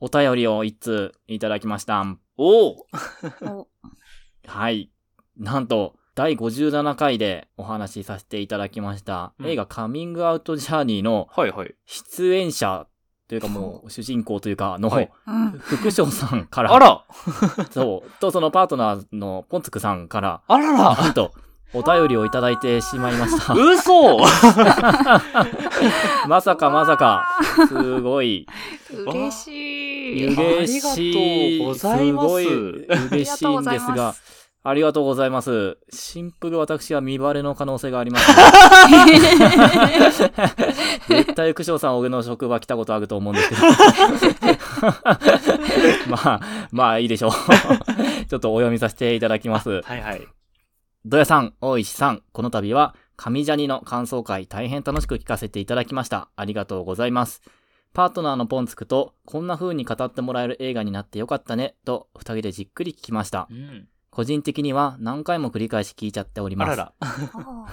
お便りを一通いただきました。おお。お。はい。なんと、第57回でお話しさせていただきました、うん。映画カミングアウトジャーニーのはいはい。出演者というかもう 主人公というかの。副将さんから、あら。そう、とそのパートナーのポンツクさんから、あらら。なんと、お便りをいただいてしまいました。嘘 まさかまさか、すごい、嬉しい。嬉しい。ありがとうございますすごい嬉しいんですが、ありがとうございます。シンプル私は見バレの可能性があります、絶対副将さん俺の職場来たことあると思うんですけど。まあ、まあいいでしょう。ちょっとお読みさせていただきます。はいはい。ドヤさん、大石さん、この度は、神ジャニの感想会大変楽しく聞かせていただきました。ありがとうございます。パートナーのポンツクと、こんな風に語ってもらえる映画になってよかったね、と、二人でじっくり聞きましたう。ん。個人的には何回も繰り返し聞いちゃっております。あらら。あ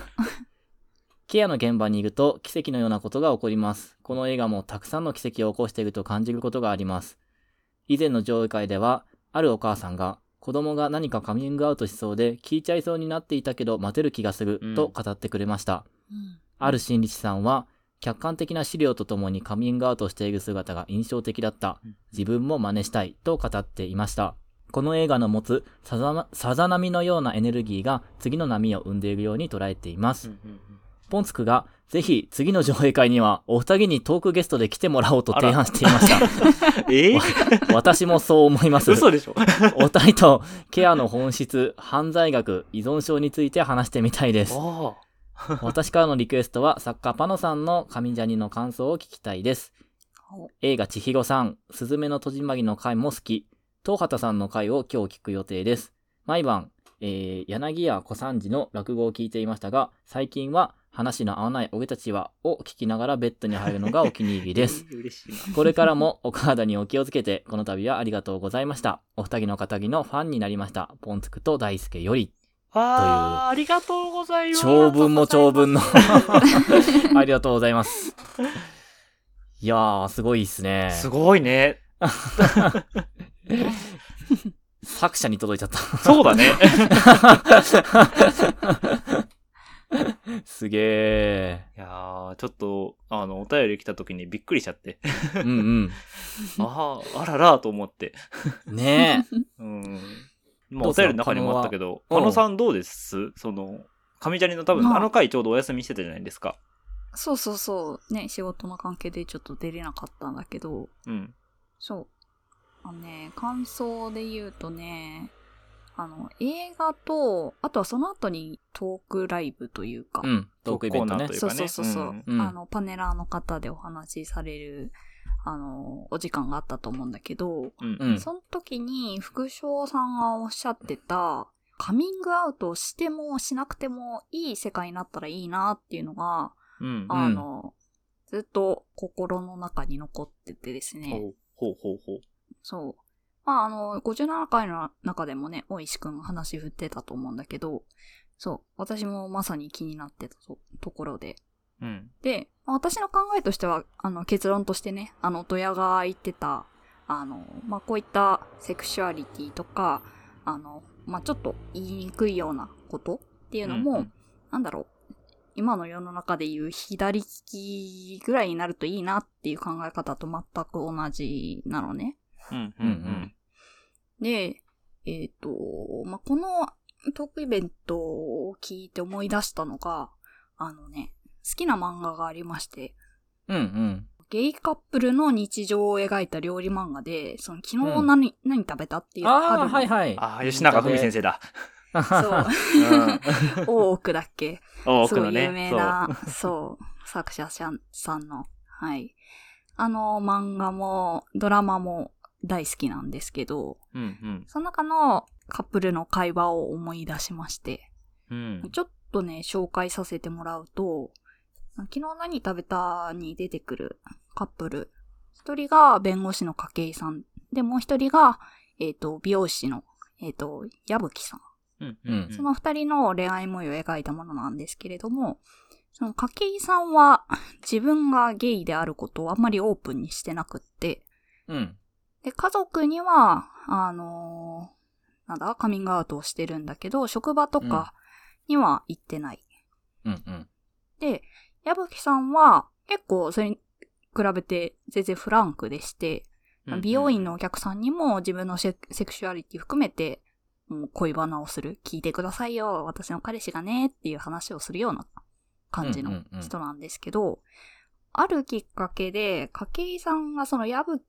ケアの現場に行くと奇跡のようなことが起こります。この映画もたくさんの奇跡を起こしていると感じることがあります。以前の上映会では、あるお母さんが、子供が何かカミングアウトしそうで聞いちゃいそうになっていたけど待てる気がするうんと語ってくれました。うんある心理師さんは、客観的な資料とともにカミングアウトしている姿が印象的だったうん。自分も真似したいと語っていました。この映画の持つさざなさざ波のようなエネルギーが次の波を生んでいるように捉えています。ポンツクが、ぜひ次の上映会にはお二人にトークゲストで来てもらおうと提案していました。え私もそう思います。嘘でしょ？お二人とケアの本質、犯罪学、依存症について話してみたいです。あ 私からのリクエストは作家パノさんの神ジャニの感想を聞きたいです。お映画千尋さん、すずめの戸締まりの回も好き。東畑さんの回を今日聞く予定です。毎晩、えー、柳家小三治の落語を聞いていましたが、最近は話の合わない俺たちはを聞きながらベッドに入るのがお気に入りです。これからもお体にお気をつけて、この度はありがとうございました。お二人の仇のファンになりました。ポンツクと大輔より。あー、ありがとうございます。長文も長文の。ありがとうございます。いやー、すごいっすね。すごいね。作者に届いちゃった。そうだね。すげえ。いやー、ちょっと、あの、お便り来た時にびっくりしちゃって。うん ああ、あららと思って。うん。ねえ。うん。まあ、お便りの中にもあったけど、狩野は狩野さんどうです？その、上ジャニの多分、まああの回ちょうどお休みしてたじゃないですか。そうそうそう。ね、仕事の関係でちょっと出れなかったんだけど、うん。そう。あのね、感想で言うとね、あの、映画と、あとはその後にトークライブというか、うん。トークイベントねそうそうそうそう、うんうんあの、パネラーの方でお話しされる、あの、お時間があったと思うんだけど、うん。うん。その時に副将さんがおっしゃってた、カミングアウトをしてもしなくてもいい世界になったらいいなっていうのが、うん。あの、ずっと心の中に残っててですね。ほうほうほうほう。そう。まあ、あの、57回の中でもね、大石くんが話振ってたと思うんだけど、そう。私もまさに気になってたとところで。うん。で、まあ私の考えとしては、あの、結論としてね、あの、ドヤが言ってた、あの、まあ、こういったセクシュアリティとか、あの、まあ、ちょっと言いにくいようなことっていうのも、うんうんなんだろう、今の世の中でいう左利きぐらいになるといいなっていう考え方と全く同じなのね。うん。うん。うんうんで、えっ、と、まあ、このトークイベントを聞いて思い出したのが、あのね、好きな漫画がありまして、うんうん。ゲイカップルの日常を描いた料理漫画で、その昨日うん何、何食べたっていうあはいはい。ああ、吉永文先生だ。そう。うん。大奥だっけ？多くのね。すごい有名な、そう、作者さんさんの、はい。あの漫画もドラマも大好きなんですけど、そう。うんその中のカップルの会話を思い出しまして、うん。うん。ちょっとね、紹介させてもらうと、昨日何食べたに出てくるカップル。一人が弁護士の筧さん。で、もう一人が、えっ、と、美容師の、えっ、と、矢吹さん。うん。うんその二人の恋愛模様を描いたものなんですけれども、その筧さんは自分がゲイであることをあんまりオープンにしてなくって、うん。で、家族には、あのーなんだ、カミングアウトをしてるんだけど、職場とかには行ってない。うんうん。で、矢吹さんは結構それに比べて全然フランクでして、美容院のお客さんにも自分のセセクシュアリティ含めて、もう恋バナをする。聞いてくださいよ。私の彼氏がね。っていう話をするような感じのうんうんうん人なんですけど、あるきっかけで、筧さんがその矢吹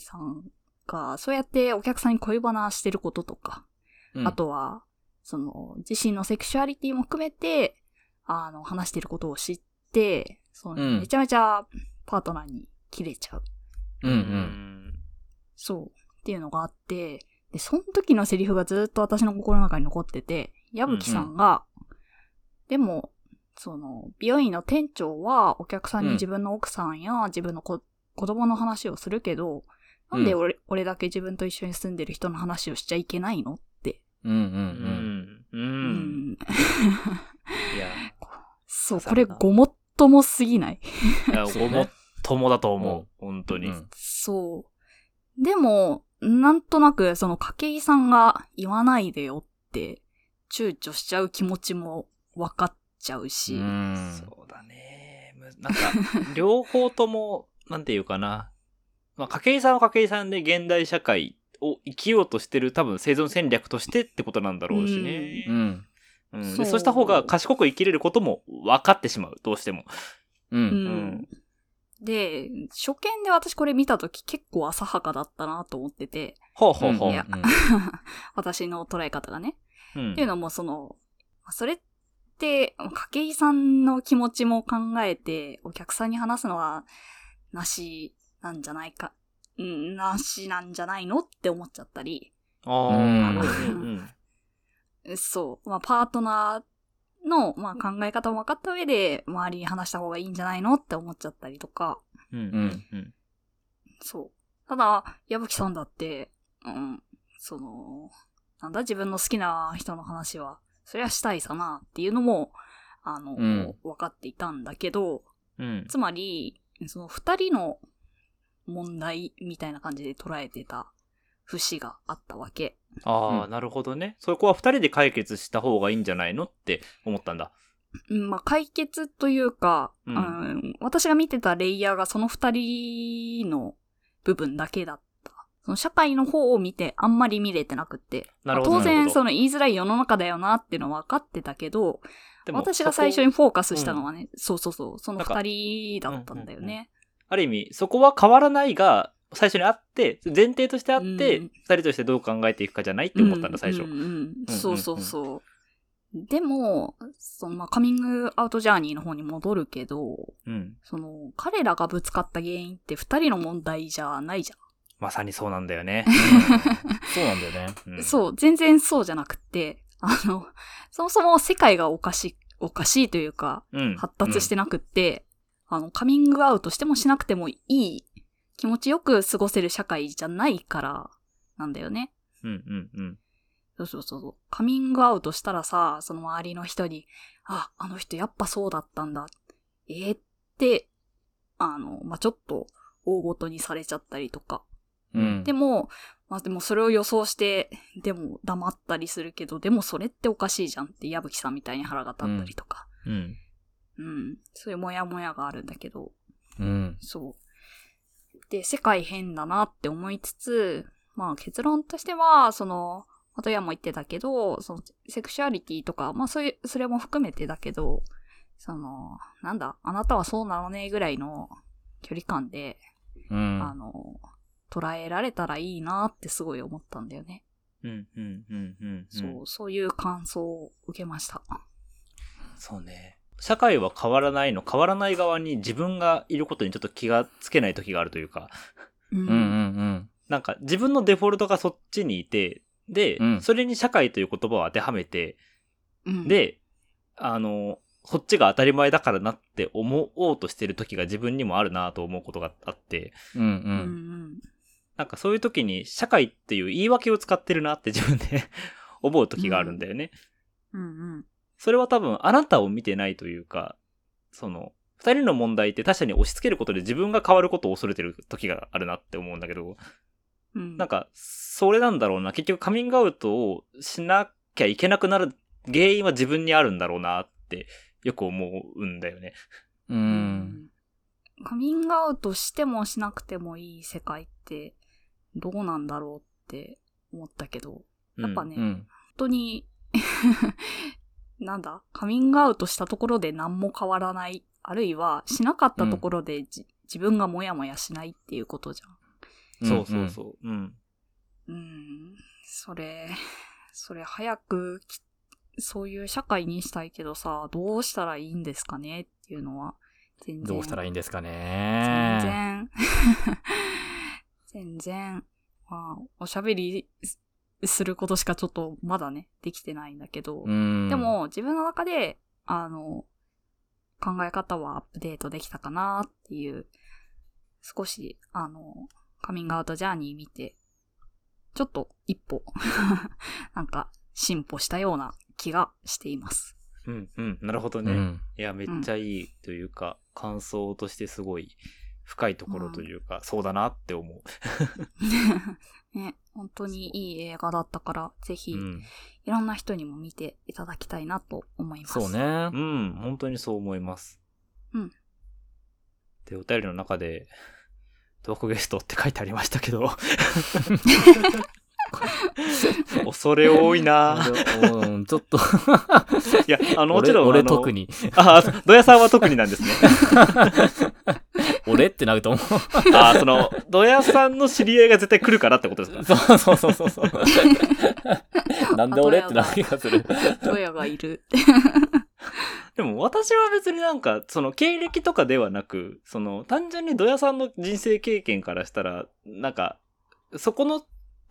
さんがそうやってお客さんに恋バナしてることとか、うんあ、とは、その、自身のセクシュアリティも含めて、あの、話してることを知って、そのうんめちゃめちゃパートナーに切れちゃう。うんう。うんん。そう。っていうのがあって、で、その時のセリフがずっと私の心の中に残ってて、矢吹さんが、でも、その、美容院の店長はお客さんにうん自分の奥さんや自分の子子供の話をするけど、なんで俺,、俺だけ自分と一緒に住んでる人の話をしちゃいけないのって。うんうんうん。う。うんん。いや、そう、これごもっともすぎない？い ごもっともだと思う。本当に。うんそう。でも、なんとなく、その、筧さんが言わないでよって、躊躇しちゃう気持ちも分かっちゃうし。うん。そうだね。むなんか、両方とも、なんていうかな。まあ、筧さんは筧さんで現代社会を生きようとしてる多分生存戦略としてってことなんだろうしね。うん。うんそうでそうした方が賢く生きれることも分かってしまう。どうしても。う。うんうんん。で、初見で私これ見たとき結構浅はかだったなと思ってて、ほうほうほう。いや 私の捉え方がね。うんっていうのも、その、それって、筧さんの気持ちも考えて、お客さんに話すのは、なしなんじゃないか、うん、なしなんじゃないのって思っちゃったり、ああ、そう、まあ、パートナーの、まあ、考え方も分かった上で、周りに話した方がいいんじゃないのって思っちゃったりとか、うんうん。うん。そう。ただ、矢吹さんだって、うん、その、なんだ、自分の好きな人の話は、そりゃしたいさなっていうのも、あの、うん。分かっていたんだけど、うん。つまり、その二人の問題みたいな感じで捉えてた節があったわけ。ああ、うんなるほどね。そこは二人で解決した方がいいんじゃないのって思ったんだ。うんまあ、解決というか、うんうん私が見てたレイヤーがその二人の部分だけだった。その社会の方を見てあんまり見れてなくって。なるほどまあ当然その言いづらい世の中だよなっていうのは分かってたけど、でも私が最初にフォーカスしたのはね、そうそうそう、その二人だったんだよね。ある意味、そこは変わらないが、最初にあって、前提としてあって、うん二人としてどう考えていくかじゃないって思ったんだ、最初。うんうんうんうんそうそうそう。でも、そのまあカミングアウトジャーニーの方に戻るけど、うん。その、彼らがぶつかった原因って二人の問題じゃないじゃん。まさにそうなんだよね。そうなんだよね。うんそう、全然そうじゃなくて、あの、そもそも世界がおかしい、おかしいというか、うん。発達してなくって、あの、カミングアウトしてもしなくてもいい、気持ちよく過ごせる社会じゃないから、なんだよね。うん。うん。うん。そうそうそうそう。カミングアウトしたらさ、その周りの人に、あ、あの人やっぱそうだったんだ。えーって、あの、まあ、ちょっと大ごとにされちゃったりとか。うん。でも、まあ、でもそれを予想して、でも黙ったりするけど、でもそれっておかしいじゃんって矢吹さんみたいに腹が立ったりとか。うん。うん。そういうモヤモヤがあるんだけど、うん。そう。で、世界変だなって思いつつ、まあ結論としては、その、またやも言ってたけど、その、セクシュアリティとか、まあそういう、それも含めてだけど、その、なんだ、あなたはそうなのねぐらいの距離感で、うん。あの、捉えられたらいいなってすごい思ったんだよね。うん。うん。うん。うん。そう、そういう感想を受けました。そうね。社会は変わらないの、変わらない側に自分がいることにちょっと気がつけない時があるというか、うんうんうんうん。なんか自分のデフォルトがそっちにいて、で、うんそれに社会という言葉を当てはめて、うん、で、あの、そっちが当たり前だからなって思おうとしてる時が自分にもあるなと思うことがあって、うんう。うんんなんかそういう時に社会っていう言い訳を使ってるなって自分で 思う時があるんだよね。うん、うんうん。それは多分あなたを見てないというか、その、二人の問題って他者に押し付けることで自分が変わることを恐れてる時があるなって思うんだけど、うん。なんか、それなんだろうな。結局カミングアウトをしなきゃいけなくなる原因は自分にあるんだろうなってよく思うんだよね。う。うんカミングアウトしてもしなくてもいい世界ってどうなんだろうって思ったけど、やっぱね、本うん。当に、なんだ、カミングアウトしたところで何も変わらない、あるいはしなかったところでじ、自分がモヤモヤしないっていうことじゃん。そうそうそう。うん。うん、それ、それ早くき、そういう社会にしたいけどさ、どうしたらいいんですかねっていうのは、全然。どうしたらいいんですか全ね。然、全然、まあ、おしゃべりすすることしかちょっとまだね、できてないんだけど、うん。で、も自分の中で、あの、考え方はアップデートできたかなっていう、少し、あの、カミングアウトジャーニー見て、ちょっと一歩、なんか進歩したような気がしています。うん、うん。なるほどね。うん。いや、めっちゃいいというか、感想としてすごい深いところというか、そうだなって思う。ね、本当にいい映画だったから、ぜひ、うん。いろんな人にも見ていただきたいなと思います。そう。ねう。ん、本当にそう思います。うん。で、お便りの中で、トークゲストって書いてありましたけど、恐れ多いなうん、ちょっと、いや、あの、もちろん、俺、特。に。あ、ドヤさんは特になんですね。俺ってなると思う。あ、その、ドヤさんの知り合いが絶対来るからってことですか？そうそうそうそうそう。なんで俺ってなる気がする。ドヤがいる。でも私は別になんか、その経歴とかではなく、その単純にドヤさんの人生経験からしたら、なんか、そこの、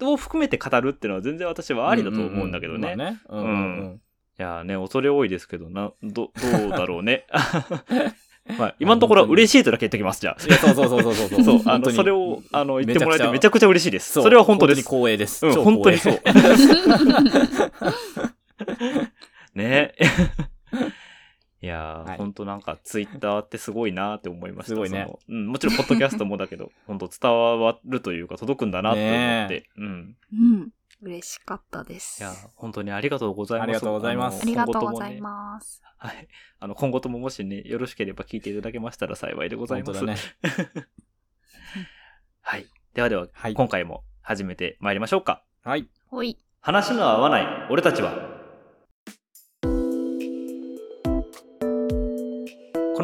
を含めて語るっていうのは全然私はありだと思うんだけどね。うんうんいやーね、恐れ多いですけど、な、ど、どうだろうね。まあ、今のところは嬉しいとだけ言っときます、じゃあ。いや、そうそうそうそうそう。そう、あの、それを、あの、言ってもらえてめちゃくちゃ嬉しいです。そうそれは本当です。本当に光栄です。うん、超本当に光そ栄う。ねいやー、はいほんとなんかツイッターってすごいなーって思いました。すごいねうん、もちろんポッドキャストもだけど、ほんと伝わるというか届くんだなって思って。うん。うん。嬉しかったです。いやー、本当にありがとうございます。ありがとうございますありがとうございす。ます。はい。あの、今後とももしね、よろしければ聞いていただけましたら幸いでございます。本当だね。はい。ではでは、はい今回も始めてまいりましょうか。はい。ほい。話の合わない俺たちは。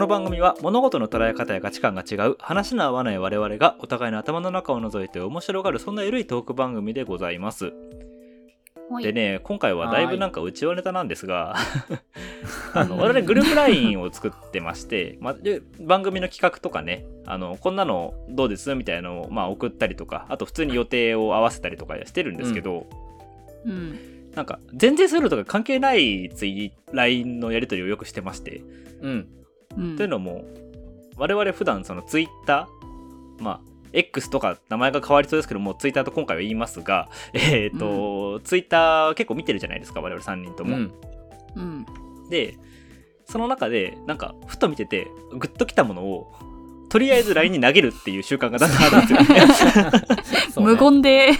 の番組は物事の捉え方や価値観が違う話の合わない我々がお互いの頭の中を覗いて面白がるそんな緩いトーク番組でございます。でね、今回はだいぶなんか内輪ネタなんですが、あの、我々グループ LINE を作ってまして、まあ、で番組の企画とかね、あの、こんなのどうですみたいなのを、まあ、送ったりとか、あと普通に予定を合わせたりとかしてるんですけど、うん。なんか、全然そういうのとか関係ないツイ LINE のやり取りをよくしてまして。うん。うん。というのも、我々普段そのツイッター、まあ、X とか名前が変わりそうですけども、ツイッターと今回は言いますが、えっ、と、ツイッター結構見てるじゃないですか、我々3人とも。うん。うん。で、その中で、なんか、ふと見てて、グッときたものを、とりあえず LINE に投げるっていう習慣がだんだんあるんですよね。そうね無言で、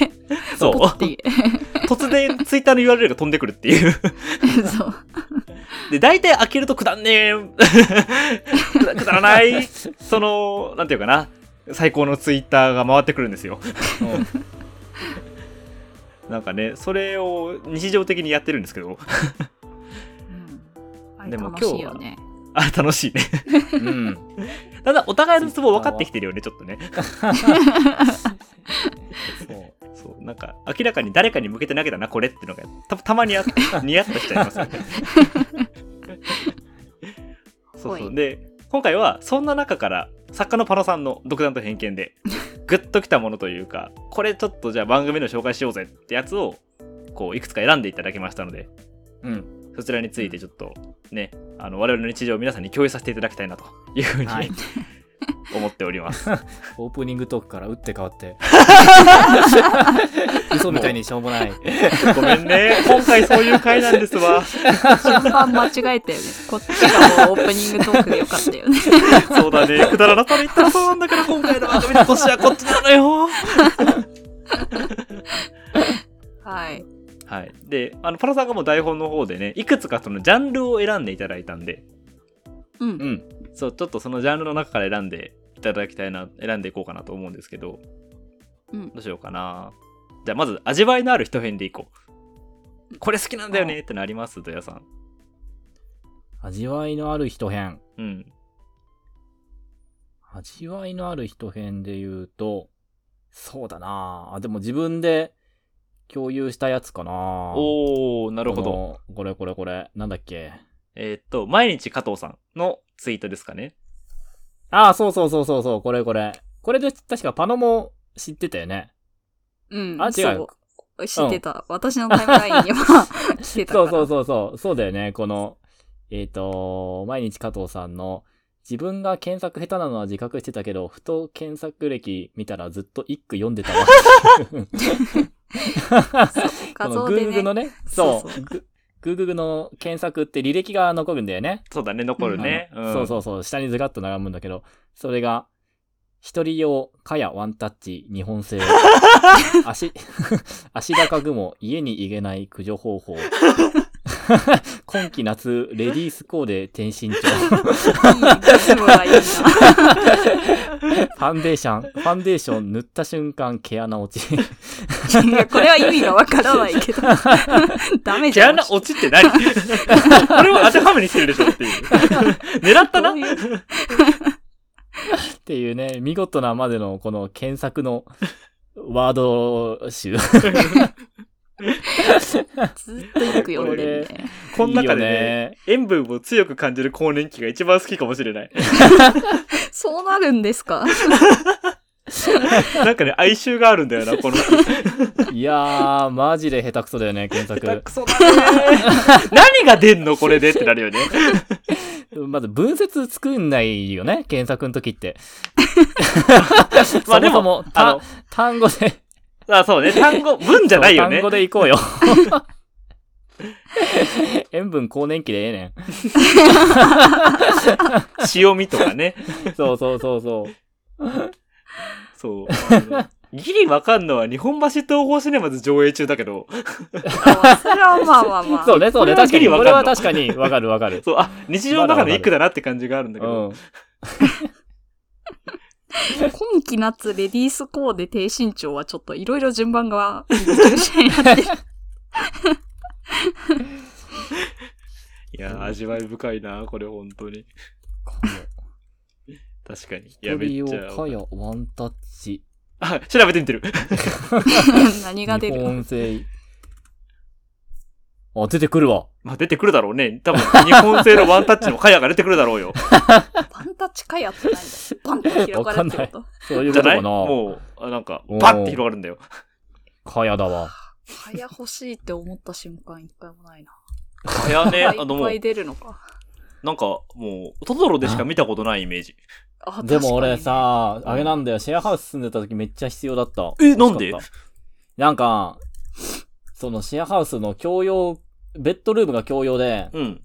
そうポッて。突然ツイッターの URL が飛んでくるっていう。そう。で、大体開けるとくだんねえ、くだらない、その、なんていうかな、最高のツイッターが回ってくるんですよ。なんかね、それを日常的にやってるんですけど、うん。でも楽しいよね。あ、楽しいね。うん。うん。だんだんお互いのツボ分かってきてるよね、ちょっとね。そう。そう、なんか、明らかに誰かに向けて投げたな、これってのが、たたまにあニヤッとしちゃいますよね。そうそう。で、今回は、そんな中から、作家のパノさんの独断と偏見で、グッときたものというか、これちょっとじゃあ番組の紹介しようぜってやつを、こう、いくつか選んでいただきましたので、うん。そちらについてちょっと、ね、あの、我々の日常を皆さんに共有させていただきたいなというふうに、はい 思っております。オープニングトークから打って変わって。嘘みたいにしょうもない。ごめんね。今回そういう回なんですわ。順番間違えたよね。こっちがもうオープニングトークでよかったよね。そうだね。くだらなさで言ったらそうなんだから、今回の番組の年はこっちなのよ。はい。はい。で、あの、パラさんがもう台本の方でね、いくつかそのジャンルを選んでいただいたんで、うん。うん。そう、ちょっとそのジャンルの中から選んでいただきたいな、選んでいこうかなと思うんですけど、うんどうしようかな。じゃあまず、味わいのある一編でいこう。これ好きなんだよねってのあります？ドヤさん。味わいのある人編。うん。味わいのある人編で言うと、そうだなあ、でも自分で共有したやつかなおー、ななるほど。。これこれこれ。なんだっけ？えーっと、毎日加藤さんのツイートですかね。ああ、そうそうそうそうそう、これこれ。これで確かパノも知ってたよね。うん。あ違うそう。知ってた。私のタイムラインには 知ってたから。そうそうそうそう。そうだよね。この、えっ、と、毎日加藤さんの、自分が検索下手なのは自覚してたけど、ふと検索歴見たらずっと一句読んでたわ。画 この像で Google のね。ね、そそうう。グ Google の検索って履歴が残るんだよね。そうだね、残るね。そうそうそう。下にずらっと並ぶんだけど、それが、一人用、かやワンタッチ、日本製。足、足高雲、家に入れない駆除方法。今季夏、レディースコーデ転身長。ファンデーション、ファンデーション塗った瞬間毛穴落ち。いやこれは意味がわからないけど。ダメじゃん。毛穴落ちって何？これを当てはめにしてるでしょっていう。狙ったな？っていうね、見事なまでのこの検索のワード集。ずっとよく読んでるね。この中でいいよね、塩分を強く感じる更年期が一番好きかもしれない。そうなるんですか？なんかね、哀愁があるんだよな、この。いやー、マジで下手くそだよね、検索。クソだね。何が出んのこれでってなるよね。まず分節作んないよね、検索の時って。まあでもそもそもあのた単語で、あ、そうね、単語、文じゃないよね単語。でいこうよ。塩分更年期でええね 塩味とかね。ん。そうそうそうそう。そう。ギリわかんのは日本橋東宝シネマズ上映中だけど、あそれはまあまあまあ。そうね、そうね、これは確かに。ギリわかんのこれは確かにわかるわかる。そう、あ、日常の中の一句だなって感じがあるんだけど、うん。今季夏レディースコーデ低身長はちょっといろいろ順番が中心になってる。いや、味わい深いな、これ本当に。確かに。いや、めっちゃ。かやワンタッチ。あ、調べてみてる。何が出日る本製。あ、出てくるわ。まあ、出てくるだろうね。多分、日本製のワンタッチのカヤが出てくるだろうよ。パンタッチかやってないんだ。パンと広がるってこと？そういうじゃない？ことかな。もう、あなんかお、ーパッて広がるんだよ。かやだわ。かや欲しいって思った瞬間一回もないな。カヤね、いあのもうっぱい、出るのか。なんか、もう、トトロでしか見たことないイメージ。あでも俺、さ、あれなんだよ、シェアハウス住んでた時めっちゃ必要だった。えなんで？なんか、そのシェアハウスの共用、ベッドルームが共用で、うん。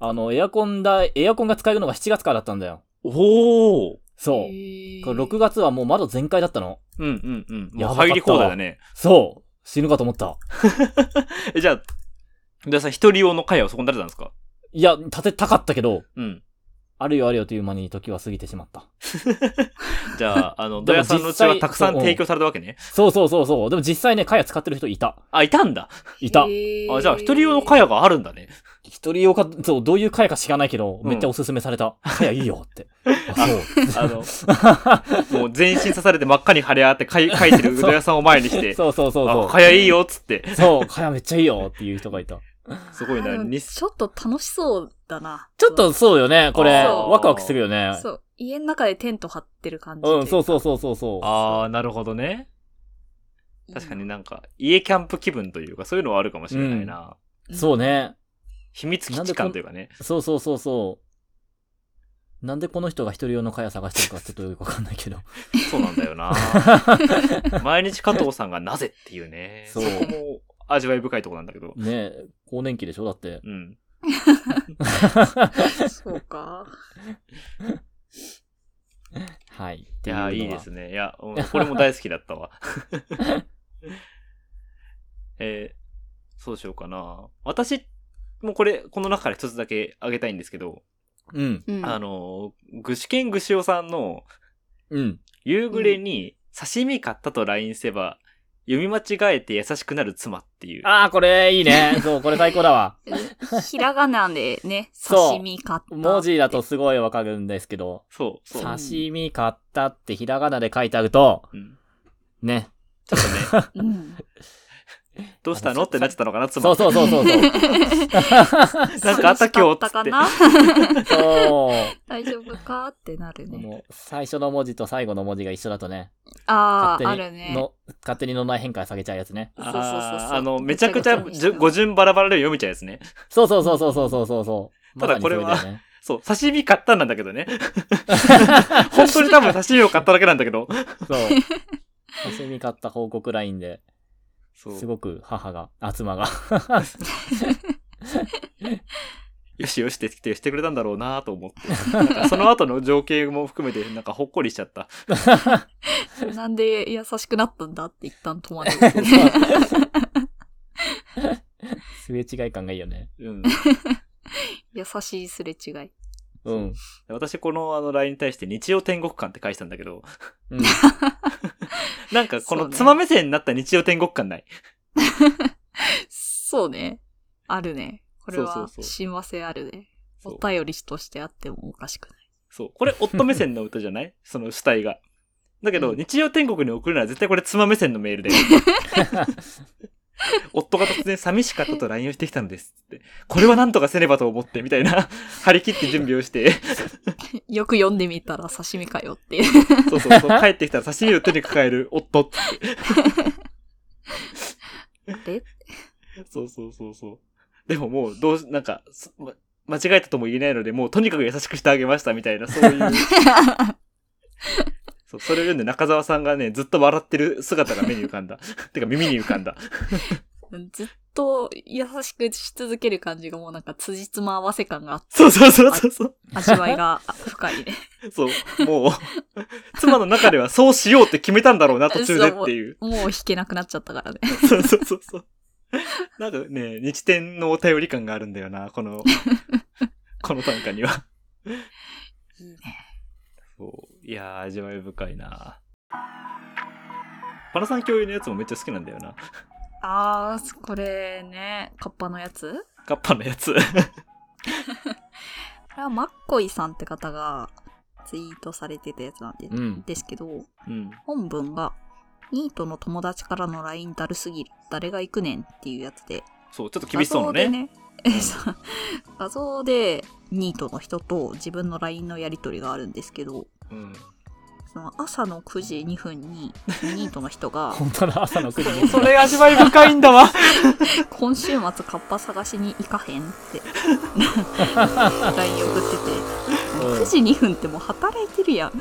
あの、エアコンだ、エアコンが使えるのが7月からだったんだよ。おー。そう。にこれ6月はもう窓全開だったの。うんうんうん。もやば入り放題だね。そう。死ぬかと思った。え、じゃあ、でさ、一人用のカヤをそこに立てたんですか？いや、建てたかったけど、うん。あるよあるよという間に時は過ぎてしまった。じゃあ、あの、でもドヤさんのうちはたくさん提供されたわけね。そうそうそうそう。でも実際ね、カヤ使ってる人いた。あ、いたんだ。いた。あ、じゃあ、一人用のカヤがあるんだね。一人用か、そう、どういうカヤか知らないけど、うんめっちゃおすすめされた。カヤいいよって。あ、そう。あの、もう全身刺されて真っ赤に腫れ上がって書い 書いてるうどやさんを前にして、そうそうそうそあ、う。かやいいよっつって。そう、かやめっちゃいいよっていう人がいた。すごいな。にちょっと楽しそうだな。ちょっとそうよね、これ。そうワクワクするよね。そう。家の中でテント張ってる感じで。うん、そうそうそうそうそう。あー、なるほどね。確かになんか、家キャンプ気分というか、そういうのはあるかもしれないな。そうね。秘密基地感というかね。そうそうそうそう。なんでこの人が一人用のカヤ探してるかちょっとよくわかんないけど。そうなんだよな。毎日加藤さんがなぜっていうね。そそうこも味わい深いとこなんだけど。ねえ、更年期でしょ？だって。うん。そうか。はい。いやー、いいですね。ね。いや、うんこれも大好きだったわ。そうしようかな。私、もうこれ、この中から一つだけあげたいんですけど、うん。うん。あの、具志堅ぐしおさんの、うん。夕暮れに刺身買ったと LINE せば、読み間違えて優しくなる妻っていう。ああ、これいいね。そう、これ最高だわ。ひらがなでね、そう刺身買った。文字だと。すごいわかるんですけど、そう、そう。刺身買ったってひらがなで書いてあると、うん、ね。ちょっとね、うん。どうしたの？ってなっちゃったのかな、妻。そうそうそうそう。なんかあった今日ったかなそう。大丈夫か？ってなるね。もう最初の文字と最後の文字が一緒だとね。ああ、あるね。の勝手に脳内変化下げちゃうやつね。あそうそうそうあの、めちゃくちゃ語順バラバラで読みちゃうやつね。そうそうそうそうそうそうそう。ただこれは、ね、そう、刺身買ったんだけどね。本当に多分刺身を買っただけなんだけど。そう。刺身買った報告ラインで。すごく母が、あ、妻が。よしよしって来てしてくれたんだろうなと思って。なんかその後の情景も含めて、なんかほっこりしちゃった。なんで優しくなったんだって一旦止まる。すれ違い感がいいよね。うん。優しいすれ違い。うん。私このあの LINE に対して日曜天国感って返したんだけど、うん。なんかこの妻目線になった日曜天国感ない？そうね。あるね。これは親和性あるね。お便りとしてあってもおかしくない。そう。これ夫目線の歌じゃない？その主体が。だけど、うん日曜天国に送るなら絶対これ妻目線のメールで。夫が突然寂しかったと LINE をしてきたのですって。これは何とかせねばと思って、みたいな、張り切って準備をして、よく読んでみたら刺身かよって。そうそうそう、帰ってきたら刺身を手に抱える夫って。で、そうそうそうそう。でももう、どうし、なんか、間違えたとも言えないので、もうとにかく優しくしてあげましたみたいな、そういう。そう、それを読んで中澤さんがね、ずっと笑ってる姿が目に浮かんだ。てか耳に浮かんだ。ずっと優しくし続ける感じがもうなんか辻褄合わせ感があって、そうそうそうそう。味わいが深いね。そう、もう、妻の中ではそうしようって決めたんだろうな、途中でっていう。もう弾けなくなっちゃったからね。そうそうそうそう。なんかね、日天のお便り感があるんだよな、この、この短歌には。いいね。そう。いやー、味わい深いな。パナさん共有のやつもめっちゃ好きなんだよな。あー、これね、カッパのやつ？カッパのやつ。これはマッコイさんって方がツイートされてたやつなんで,、うんですけど、うん。本文が、ニートの友達からの LINE だるすぎる。誰が行くねんっていうやつで。そう、ちょっと厳しそうなね。画像でね。そう画像でニートの人と自分の LINE のやり取りがあるんですけど、うん。その朝の9時2分にニートの人が 本当だ、朝の9時に。それ味わい深いんだわ。今週末カッパ探しに行かへんって LINE 送ってて、9時2分ってもう働いてるやん。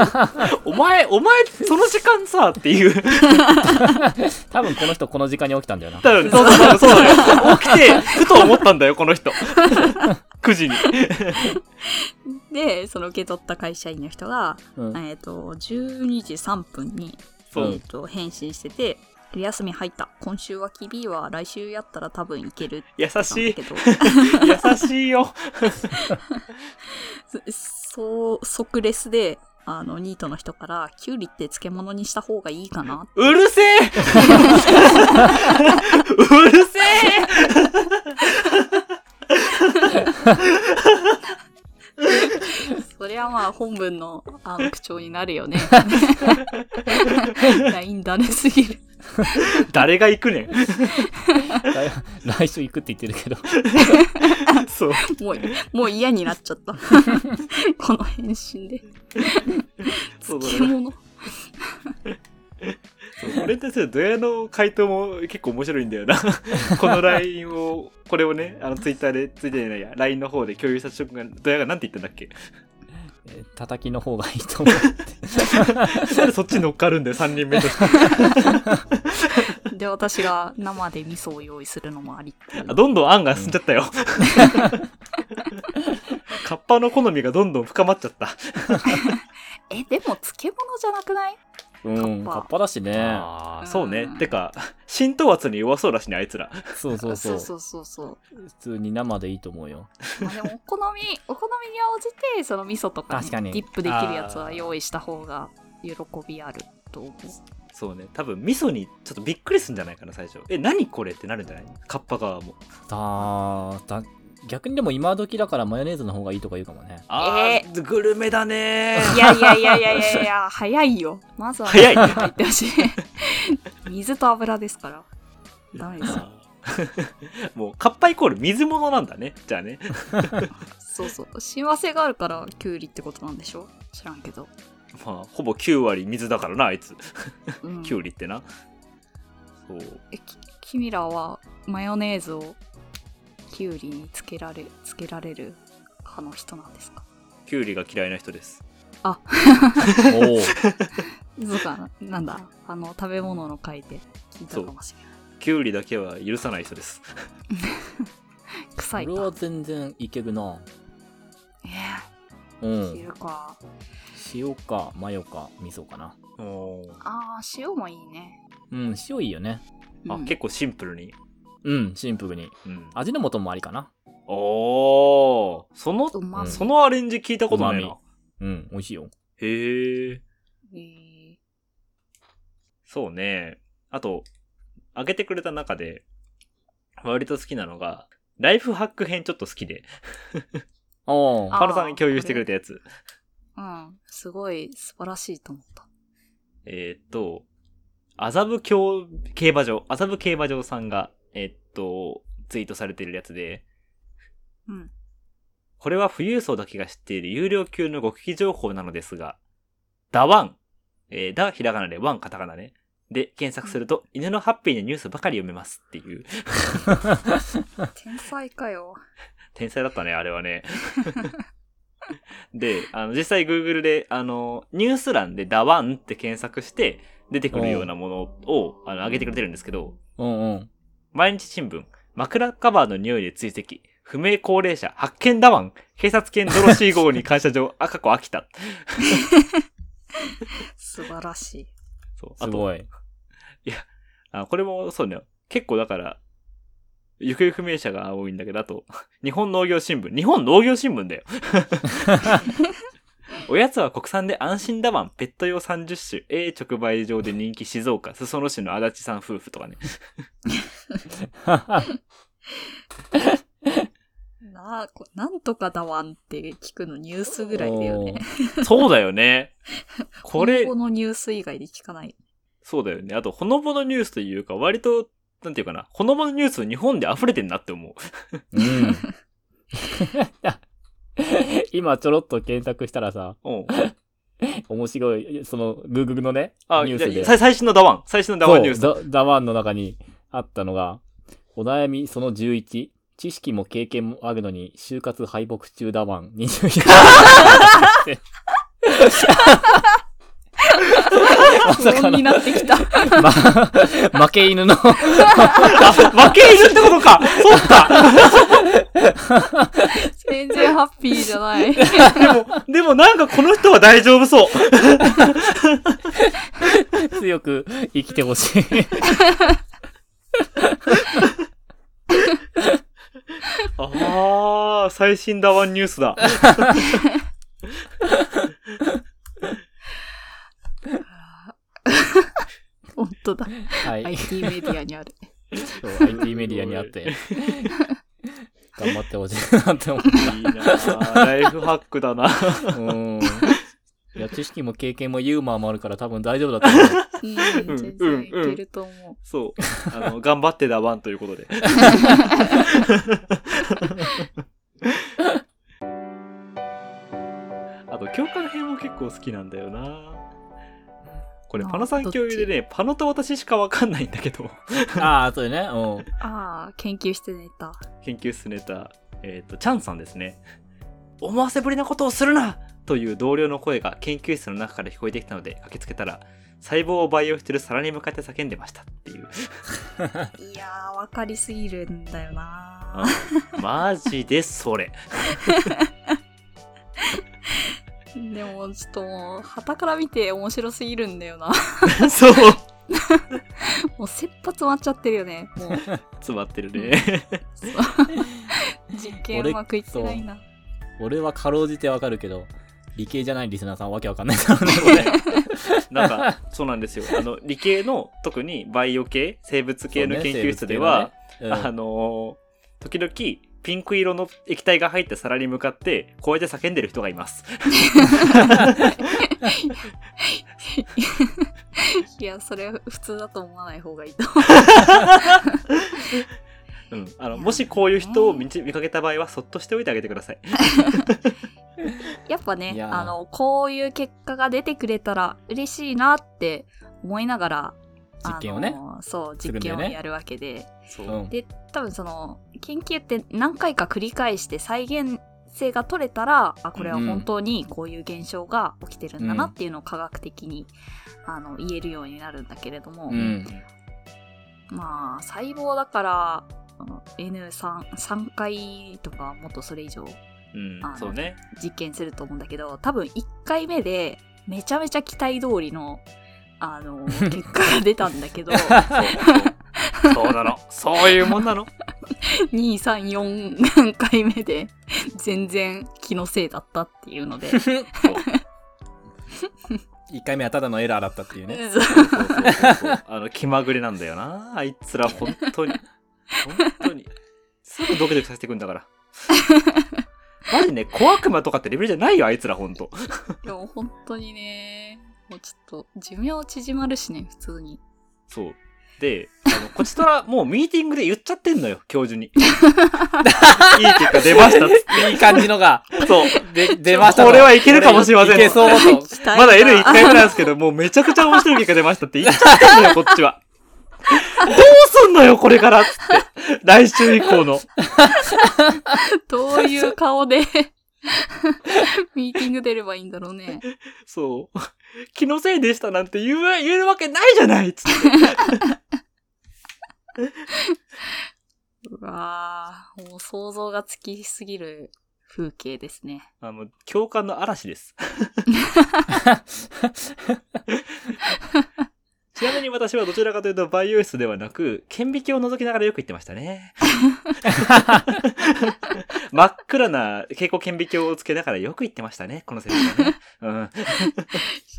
お前、お前、その時間さ、っていう。多分この人この時間に起きたんだよな。だよね。そうそうそう、そうだよ。起きて、ふと思ったんだよ、この人。9時に。で、その受け取った会社員の人が、うん。えっ、と、12時3分に、えっ、と、返信してて、昼休み入った。今週はキビは来週やったら多分いける優しい。優しいよ。そう、即レスで、あの、ニートの人から、キュウリって漬物にした方がいいかなうるせえうるせそりゃまあ本文のあの口調になるよね。LINE だねすぎる。え 誰が行くねん。来週行くって言ってるけど。そう。もう、もう嫌になっちゃった。この返信で。漬物。そうこれに対するドヤの回答も結構面白いんだよな。この LINE を、これをね、あの、ツイッターで、ツイッターじゃないや、LINE の方で共有した瞬間、ドヤがなんて言ったんだっけ？えー叩きの方がいいと思う。なんでそっち乗っかるんだよ、3人目として。で、私が生で味噌を用意するのもありあどんどん案が進んじゃったよ。カッパの好みがどんどん深まっちゃった。え、でも漬物じゃなくない？うん、カッパカッパだしね。ああ、そうねうん。てか、浸透圧に弱そうだしね、あいつら。そうそうそう。そうそうそう普通に生でいいと思うよ。まあでもお好み お好みに応じてその味噌とか,、ね、確かにディップできるやつは用意した方が喜びあると思うそうね。多分、味噌にちょっとびっくりするんじゃないかな、最初。え、何これってなるんじゃない？カッパ側も。あーだ逆にでも今時だからマヨネーズの方がいいとか言うかもね。あえー、グルメだねいやいやいやいやいやいや。早いよ。まずは早い入ってほしい。水と油ですから。ダメですよ。もう、カッパイコール水物なんだね。じゃあね。そうそう。親和性があるからキュウリってことなんでしょ知らんけど、まあ、ほぼ9割水だからな、あいつ。うん、キュウリってな。そう。えき君らはマヨネーズをキュウリにつけられつけられる派の人なんですか？キュウリが嫌いな人です。おお。そうかなんだあの食べ物の回で聞いたかもしれないキュウリだけは許さない人です。臭いか俺は全然いけるな。えー、うん。か塩かマヨか味噌かな。おーあー塩もいいねうん、塩いいよね。あ、うん結構シンプルに。うん、シンプルに。うん。味の素もありかな。おー、その、そのアレンジ聞いたことないな。うん、美味しいよ。へえ。えーそうね。あと、あげてくれた中で、割と好きなのが、ライフハック編ちょっと好きで、おパロさんが共有してくれたやつ。うんすごい素晴らしいと思ったえーっと、麻布競競馬場、麻布競馬場さんが、えーっと、ツイートされてるやつで、うんこれは富裕層だけが知っている有料級の極秘情報なのですが、ダワン、えー、ダひらがなでワンカタカナね。で、検索すると、犬のハッピーなニュースばかり読めますっていう。天才かよ天才だったね、あれはね。で、あの、実際 Google で、あの、ニュース欄でダワンって検索して出てくるようなものを、あの、上げてくれてるんですけど、うんうん。毎日新聞、枕カバーの匂いで追跡、不明高齢者、発見ダワン、警察犬ドロシー号に感謝状、あ、過去飽きた。素晴らしいそう。あと、すごい。あこれもそうね、結構だから、行方不明者が多いんだけど、あと、日本農業新聞。日本農業新聞だよ。おやつは国産で安心だワン、ペット用30種、A 直売所で人気静岡、裾野市の足立さん夫婦とかね。なこなんとかだわんって聞くのニュースぐらいだよねそうだよね。これこ、のニュース以外で聞かないそうだよね。あと、ほのぼのニュースというか、割と、なんていうかな、ほのぼのニュース日本で溢れてんなって思う。うん。今ちょろっと検索したらさ、うん。面白い、その、Google のね、あ、ニュースで。じゃあさ最新のダワン。最新のダワンニュース。ダダワンの中にあったのが、お悩みその11、知識も経験もあるのに、就活敗北中ダワン24。まさに、なってきた ま、負け犬の、あ、負け犬ってことかそっか全然ハッピーじゃないでも、でもなんかこの人は大丈夫そう。強く生きてほしい。ああ、最新ダワンニュースだ。本当だはい。IT メディアにあるそう IT メディアにあって、頑張ってほしいなって思っいいなあライフハックだな。た。うん。いや、知識も経験もユーモアもあるから多分大丈夫だと思う。うん全然いけると思うそう。あの、頑張ってダワンということで。あと、共感編も結構好きなんだよな。これ、あパノさん共有でね、パノと私しかわかんないんだけど、ああ、そうよね。うん。ああ研究して寝た研究室ネタ、えっ、と、チャンさんですね。思わせぶりなことをするなという同僚の声が研究室の中から聞こえてきたので駆けつけたら、細胞を培養してる皿に向かって叫んでましたっていう。いやーわかりすぎるんだよなあマジでそれ。でも、ちょっともう、旗から見て面白すぎるんだよな。そう。もう、切羽詰まっちゃってるよね。もう、詰まってるね。実験うまくいってないな。俺はかろうじてわかるけど、理系じゃないリスナーさんはわけわかんないからね、これ。なんか、そうなんですよ。あの、理系の、特にバイオ系、生物系の研究室では、生物系のねあのー時々、ピンク色の液体が入った皿に向かって、こうやって叫んでる人がいます。いや、それ普通だと思わない方がいいと うん。あの、もしこういう人を見ち見かけた場合は、そっとしておいてあげてください。やっぱねあの、こういう結果が出てくれたら嬉しいなって思いながら、実験をねそう、実験をやるわけで。そう。うんで、多分その、研究って何回か繰り返して再現性が取れたら、あ、これは本当にこういう現象が起きてるんだなっていうのを科学的に、あの言えるようになるんだけれども、うんまあ、細胞だから、あの N3、3回とかもっとそれ以上うんそうね。実験すると思うんだけど、多分1回目でめちゃめちゃ期待通りの、あの、結果が出たんだけど、そうなの。そういうもんなの。2、3、4回目で全然気のせいだったっていうので。そう1回目はただのエラーだったっていうね。そうそうそうそう。あの、気まぐれなんだよな。あいつら、本当に。本当に。すぐドキドキさせてくんだから。マジね、小悪魔とかってレベルじゃないよ、あいつら、ほんと。でも本当にね、もうちょっと寿命縮まるしね、普通に。そう。で、あの、こちとら、もうミーティングで言っちゃってんのよ、教授に。いい結果出ましたっつっ いい感じのが、て。そう。で、出ましたとこれはいけるかもしれませんいけそうと。まだ N1 回目なんですけど、もうめちゃくちゃ面白い結果出ましたって言っちゃってんのよ、こっちは。どうすんのよ、これからっつって。来週以降の。どういう顔で ミーティング出ればいいんだろうね。そう。気のせいでしたなんて言う、言えるわけないじゃないっつって。うわーもう想像がつきすぎる風景ですね。あの、共感の嵐です。ちなみに私はどちらかというとバイオ室ではなく、顕微鏡を覗きながらよく言ってましたね。真っ暗な蛍光顕微鏡をつけながらよく言ってましたね、この先生はね。うん。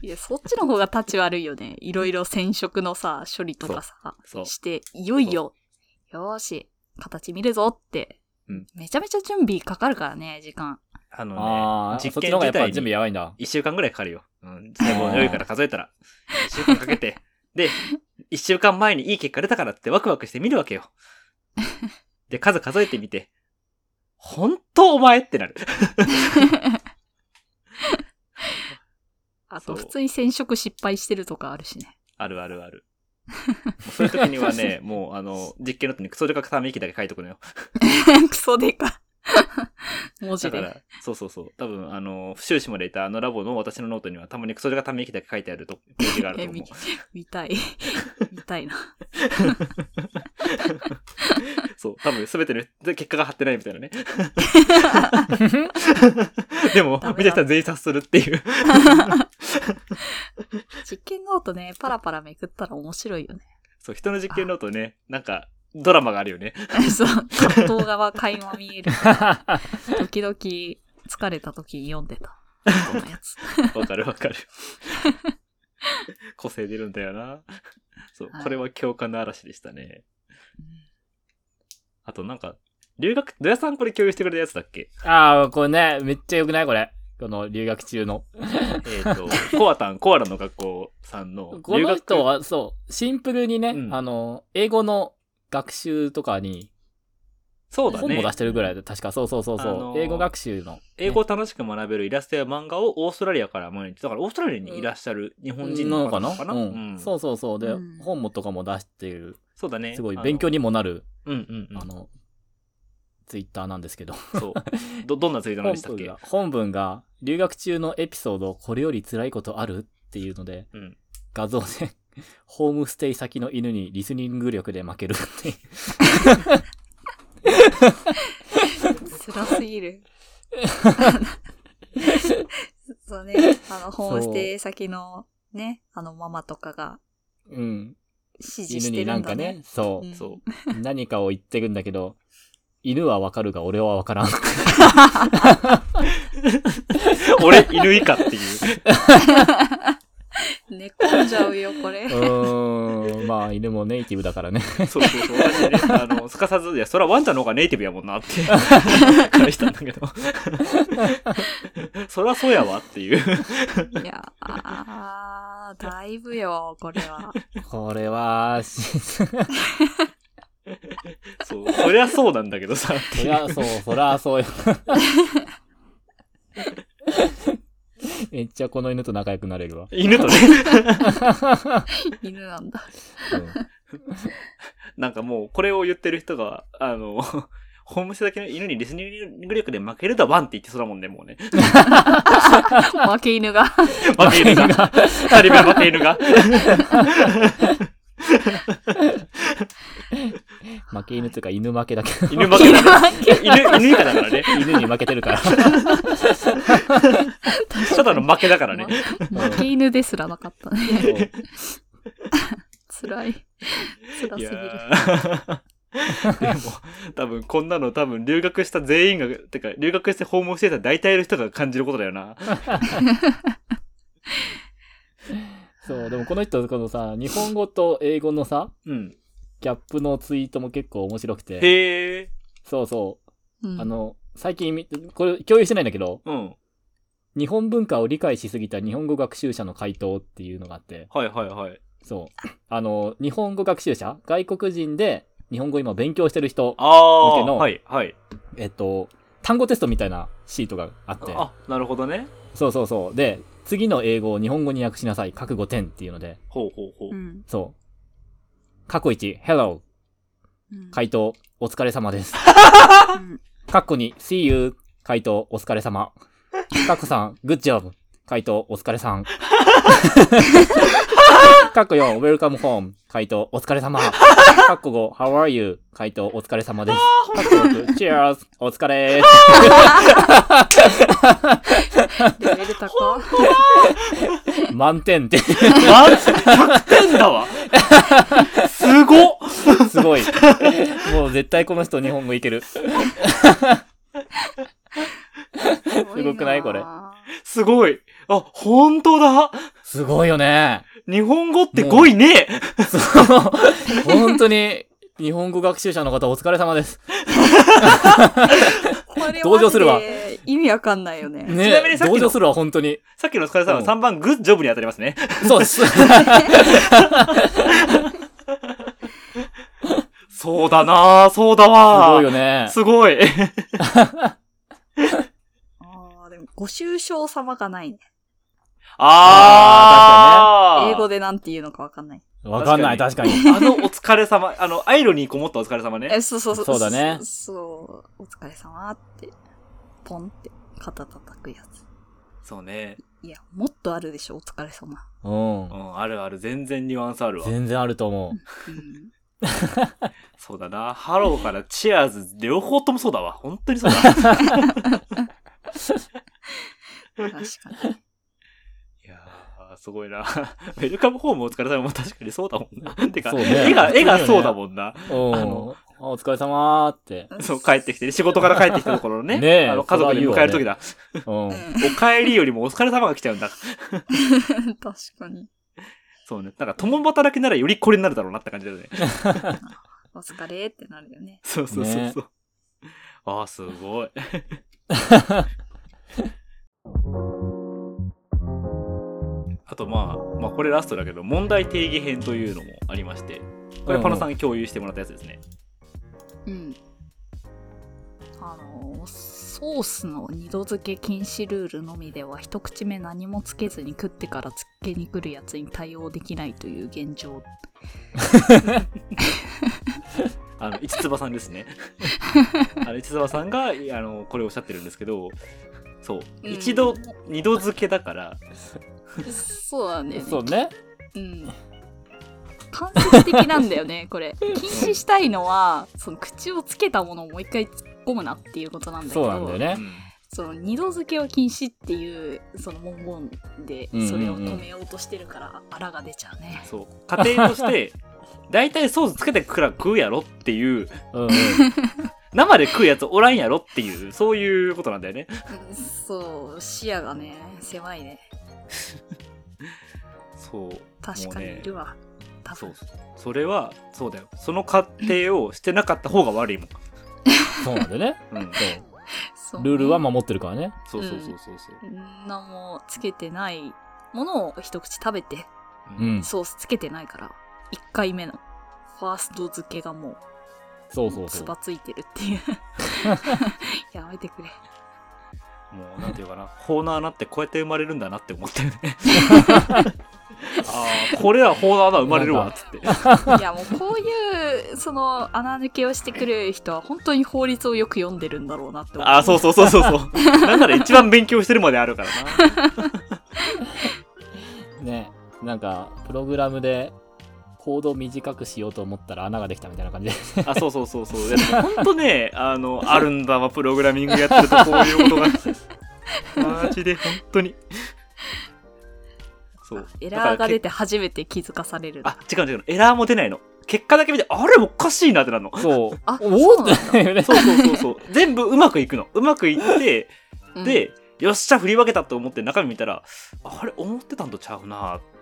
いや、そっちの方が立ち悪いよね。いろいろ染色のさ、処理とかさ、そう。して、いよいよ、よーし、形見るぞって、うんめちゃめちゃ準備かかるからね、時間。あのね、実そっちの方がや験自体っぱ準備にやばいんだ。1週間ぐらいかかるよ。うん。細胞の良いから数えたら。1週間かけて。で、1週間前にいい結果出たからってワクワクして見るわけよ。で、数数えてみて。本当お前ってなる。あと、普通に染色失敗してるとかあるしね。あるあるある。そういう時にはね、もうあの、実験の後にクソデカくため息だけ書いとくのよ。クソでか。文字で。だから、そうそうそう。多分、あの、修士までいたあのラボの私のノートにはたまにクソデカため息だけ書いてあると、ページがあると え、思う見。見たい。見たいな。そう、多分すべてので結果が貼ってないみたいなね。でも見た人は全員察するっていう。実験ノートね、パラパラめくったら面白いよね。そう、人の実験ノートね、なんか、ドラマがあるよね。そう、葛藤が垣間見える。時々、疲れた時に読んでた。このやつ。わかるわかる。個性出るんだよな。そうは、いこれは共感の嵐でしたね。あとなんか、留学、土屋さんこれ共有してくれたやつだっけ？ああ、これね、めっちゃ良くないこれ。この留学中の。えっ、と、コアタン、コアラの学校さんのこの留学人は、そう、シンプルにね、うんあの、英語の学習とかにそうだね本も出。してるぐらいで、確か、そうそうそうそう、あのー英語学習の。英語を楽しく学べるイラストや漫画をオーストラリアから毎日、だからオーストラリアにいらっしゃる日本人のなのかな方なのかな、うん、そうそうそう。で、うん本もとかも出している、そうだね。すごい勉強にもなる、あの。うんうんうん。あの、ツイッターなんですけど。そう。ど、どんなツイートなん本でしたっけ？文が、本文が、留学中のエピソード、これより辛いことある？っていうので、うん。画像で、ホームステイ先の犬にリスニング力で負けるって。辛すぎる。そどね。あの、ホームステイ先のね、あのママとかがうん。指示犬してになんかるんだね。ね、そう、うんそう。何かを言ってるんだけど、犬はわかるが俺はわからん。俺、犬以下っていう。寝込んじゃうよ、これ。うーん、まあ犬もネイティブだからね。そうそうそう。同じね、あの、すかさず、いや、それはワンちゃんの方がネイティブやもんなって返したんだけど。そりゃそうやわっていう。いやあー、だいぶよ、これは。これは、し そう。そりゃそうなんだけどさ。そりゃそう、そりゃそうよ。めっちゃこの犬と仲良くなれるわ。犬とね。犬なんだ。なんかもう、これを言ってる人が、あの、ホームステイだけの犬にリスニング力で負けるだワンって言ってそうだもんね、もうね。負け犬が。負け犬が。二人目は負け犬が。負け犬っていうか犬負けだけど。犬負けだね。犬、犬以下だからね。犬に負けてるから。ただの負けだからね。負け犬ですらなかったね。辛い。辛すぎいやる。ーでも、多分こんなの多分留学した全員が、てか留学して訪問してた大体の人が感じることだよな。そう、でもこの人、このさ、日本語と英語のさ、うん。ギャップのツイートも結構面白くて。へえ。そうそう。うんあの、最近み、これ共有してないんだけど、うん。日本文化を理解しすぎた日本語学習者の回答っていうのがあって、はいはいはい。そう。あの、日本語学習者外国人で日本語今勉強してる人、向けのはいはい。えっと、単語テストみたいなシートがあって、あ、なるほどね。そうそうそう。で、次の英語を日本語に訳しなさい。覚悟点っていうので、ほうほうほう。うん。そう。過去1、Hello。うん回答、お疲れ様です。うんカッコ2、See you。回答、お疲れ様。カッコ3、Good job。回答、お疲れさん。カッコ4、Welcome home。回答、お疲れ様。カッコ5、How are you? 回答、お疲れ様です。カッコ6、Cheers! お疲れレベル高。満点って、マジ100点だわすごっすごい。もう絶対この人日本語いける。すすごくない？これすごいあ、本当だすごいよね。日本語って語彙ねえそう。本当に、日本語学習者の方お疲れ様です。同情するわ意味わかんないよね。ねちなみにさっきの同情するわ、本当に。さっきのお疲れ様はうん3番グッジョブに当たりますね。そうです。そうだなぁ、そうだすわごいよね。すごい。ああ、でも、ご愁傷様がないね。あー、英語でなんて言うのかわかんない。わかんない、確かに。あのお疲れ様、あの、アイロニーこもったお疲れ様ね。え、そうそうそう。そうだねそそう、お疲れ様って、ポンって肩叩くやつ。そうね。いや、もっとあるでしょ、お疲れ様。うんう。ん、あるある、全然ニュアンスあるわ。全然あると思う。うん。そうだな。ハローから Cheers、両方ともそうだわ。本当にそうだ。確かに。いやー、すごいな。Welcome home お疲れ様も確かにそうだもんな。てか、そうね絵が、絵がそうだもんな。うん。あのあお疲れ様ーって。そう、帰ってきて、仕事から帰ってきたところのね。ねえあの、家族で迎える時だ。お帰りよりもお疲れ様が来ちゃうんだ。確かに。そうね。なんか、共働きならよりこれになるだろうなって感じだよね。お疲れってなるよね。そうそうそうそう。ああ、すごい。あとまあ、まあこれラストだけど、問題定義編というのもありまして、これパノさんに共有してもらったやつですね。うん。あの、ソースの二度漬け禁止ルールのみでは一口目何もつけずに食ってからつけに来るやつに対応できないという現状。あの、市つさんですね。あの、市つさんが、あの、これをおっしゃってるんですけど、そう。うん一度、二度漬けだから、そうなんだよね。そうね。うん。間接的なんだよね、これ。禁止したいのは、その口をつけたものをもう一回込むなっていうことなんだけど、そうなんだよね。その二度漬けを禁止っていうその文言でうんうんうんそれを止めようとしてるから、あらが出ちゃうね。そう。家庭として、大体ソースつけてから食うやろっていう、うんうん。生で食うやつおらんやろっていう、そういうことなんだよね。うんそう、視野がね、狭いね。そう。確かにいるわ。多分そう。それは、そうだよ。その過程をしてなかった方が悪いもん。そうなんだよね。うん。そうルールは守ってるからね。そうそうそうそうそう。何もつけてないものを一口食べて、うん。ソースつけてないから、1回目のファースト漬けがもう、そうそうそう。つばついてるっていう。やめてくれ。もう、なんていうかな、法の穴ってこうやって生まれるんだなって思ったよね。ああ、これは法の穴生まれるわ、つって。いやもうこういう、その穴抜けをしてくる人は本当に法律をよく読んでるんだろうなって思う。ああ、そうそうそうそうそう。なんなら一番勉強してるまであるからな。ね。なんか、プログラムで、コードを短くしようと思ったら穴ができたみたいな感じで。あ、そうそうそうそう。でも本当ね、あの、あるんだわ、プログラミングやってるとこういうことが。マジで、本当に。そう。エラーが出て。て初めて気づかされる。あ、違う違う。エラーも出ないの。結果だけ見て、あれおかしいなってなるの。そう。あおおって。そうそうそうそう。全部うまくいくの。うまくいって、うん、で、よっしゃ、振り分けたと思って中身見たら、あれ思ってたんとちゃうなって。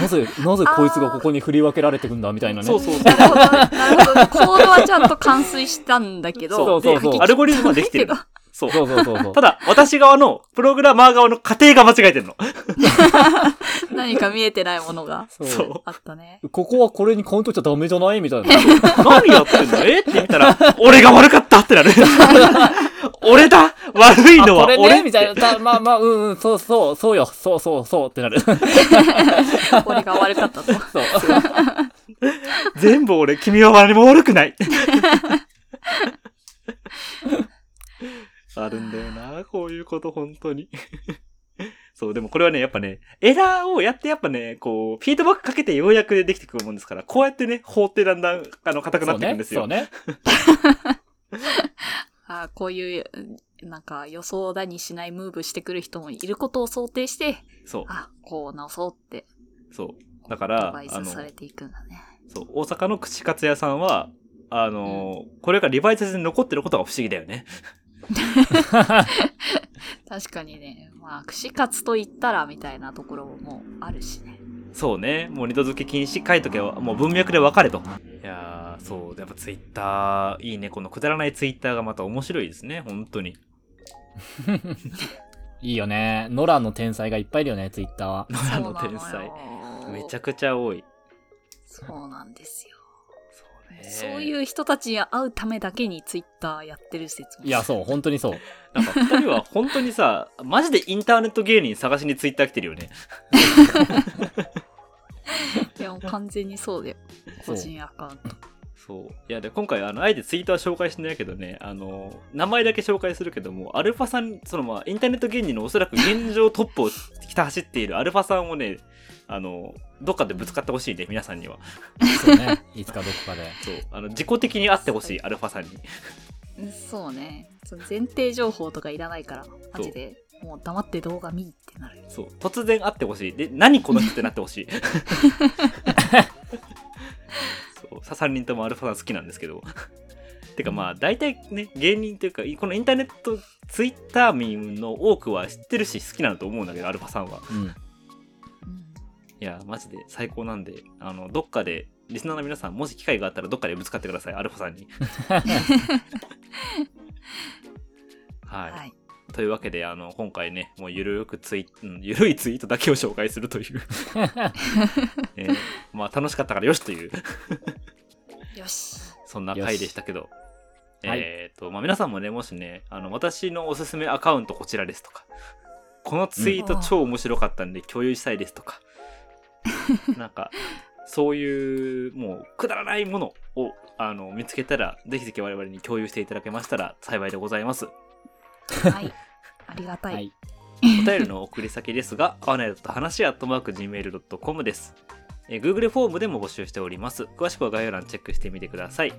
なぜ、なぜこいつがここに振り分けられてくんだみたいなね。そうそうそう。なるほど、なるほど。コードはちゃんと完遂したんだけど、そうそうそうでアルゴリズムはできてる。そう。そうそうそうそうた。だ、私側の、プログラマー側の過程が間違えてるの。何か見えてないものがそうそう。あったね。ここはこれにカウントしちゃダメじゃないみたいな。何やってんの？え？って言ったら、俺が悪かったってなる。俺だ悪いのあこれは俺ねみたいな。たまあまあ、うんうん、そうそう、そうよ、そうそうそうってなる。俺が悪かったと。そう。全部俺、君は何も悪くない。あるんだよな、こういうこと、本当に。そう、でもこれはね、やっぱね、エラーをやってやっぱね、こう、フィードバックかけてようやくできてくるもんですから、こうやってね、法ってだんだん、あの、硬くなっていくんですよ。そうね。あこういう、なんか予想だにしないムーブしてくる人もいることを想定して、そう。あ、こう直そうってそう。だかアドら、バイスされていくんだね。そう、大阪の串カツ屋さんは、あの、これがリバイスで残ってることが不思議だよね。確かにね、まあ、串カツと言ったらみたいなところもあるしね。そうね。もう二度漬け禁止書いとけば、もう文脈で分かれと。いやー、そう。やっぱツイッター、いいね。このくだらないツイッターがまた面白いですね。本当に。いいよね。ノラの天才がいっぱいいるよね、ツイッターは。ノラの天才。めちゃくちゃ多い。そうなんですよ。そうね。そういう人たちに会うためだけにツイッターやってる説も。いや、そう、本当にそう。なんか二人は本当にさ、マジでインターネット芸人探しにツイッター来てるよね。いや、もう完全にそうだよ。個人アカウント。そう。いや、で、今回、あの、あえてツイートは紹介してないけどね、あの、名前だけ紹介するけども、アルファさん、そのまあ、インターネット芸人のおそらく現状トップをひた走っているアルファさんをね、あの、どっかでぶつかってほしいね、皆さんには。そうね。いつかどこかで。そう。あの、自己的に会ってほしい、アルファさんに。そうね。その前提情報とかいらないから、マジで。もう黙って動画見ってなる。そう。突然会ってほしい。で、何この人ってなってほしい。さ、3人ともアルファさん好きなんですけど。てかまあ、大体ね、芸人というか、このインターネット、ツイッター民の多くは知ってるし好きなんだと思うんだけど、アルファさんは。うん。うんいや、マジで最高なんで、あの、どっかで、リスナーの皆さん、もし機会があったらどっかでぶつかってください、アルファさんに。はい。はい。というわけで、あの、今回ね、もうゆるくツイ、うん、ゆるいツイートだけを紹介するという、えーまあ楽しかったからよしという、よし。そんな回でしたけど、はい。えっ、と、まあ皆さんもね、もしね、あの、私のおすすめアカウントこちらですとか、このツイート超面白かったんで共有したいですとか、なんか、そういう、もう、くだらないものを、あの、見つけたら、ぜひぜひ我々に共有していただけましたら幸いでございます。はい。ありがたい。はい。お便りの送り先ですが、あわないと話アットマーク Gmail.com です。えー Google フォームでも募集しております。詳しくは概要欄チェックしてみてください。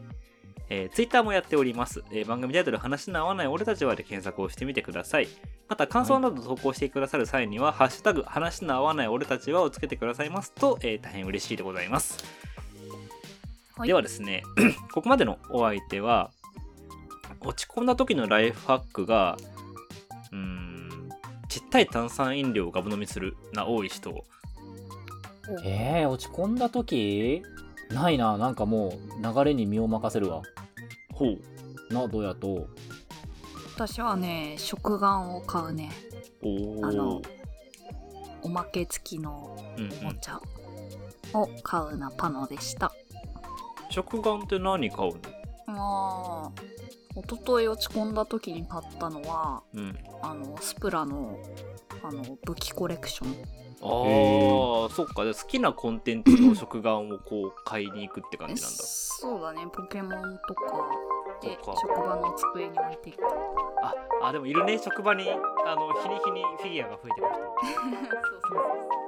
えー、ツイッターもやっております。えー番組タイトル話の合わない俺たちはで検索をしてみてください。また感想など投稿してくださる際には、ハッシュタグ話の合わない俺たちはをつけてくださいますと、えー大変嬉しいでございます。はいではですね、ここまでのお相手は、落ち込んだ時のライフハックが、うーん、ちったい炭酸飲料をガブ飲みするな多い人。えー、落ち込んだ時？ないな。なんかもう流れに身を任せるわ。ほう。な、どうやと？私はね、食玩を買うね。おあのー。おまけ付きのうんうん、お茶を買うなパノでした。食玩って何買うの？ああ、一昨日落ち込んだ時に買ったのは、うん。あの、スプラの、あの、武器コレクション。ああ、そっか。で好きなコンテンツの食玩をこう買いに行くって感じなんだ。そうだね、ポケモンとかで、職場の机に置いてきた。あ、あ、でもいるね。職場に、あの、日に日にフィギュアが増えてくる人。そうそうそう